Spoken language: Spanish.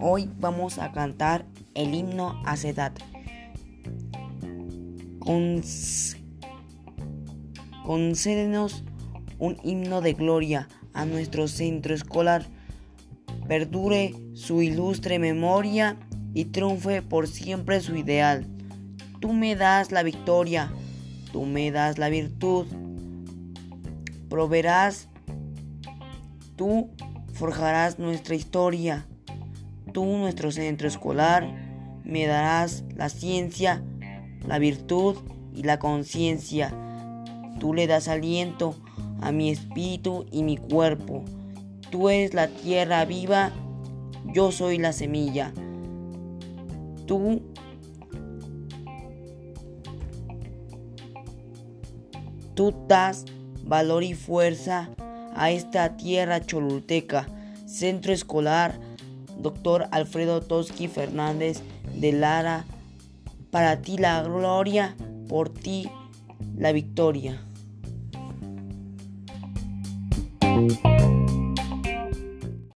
Hoy vamos a cantar el himno a Sedat. concédenos un himno de gloria a nuestro centro escolar. Perdure su ilustre memoria y triunfe por siempre su ideal. Tú me das la victoria, tú me das la virtud. Proveerás, tú forjarás nuestra historia. Tú, nuestro centro escolar, me darás la ciencia, la virtud y la conciencia. Tú le das aliento a mi espíritu y mi cuerpo. Tú eres la tierra viva, yo soy la semilla. Tú Tú das valor y fuerza a esta tierra cholulteca, centro escolar, doctor Alfredo Toski Fernández de Lara, para ti la gloria, por ti la victoria.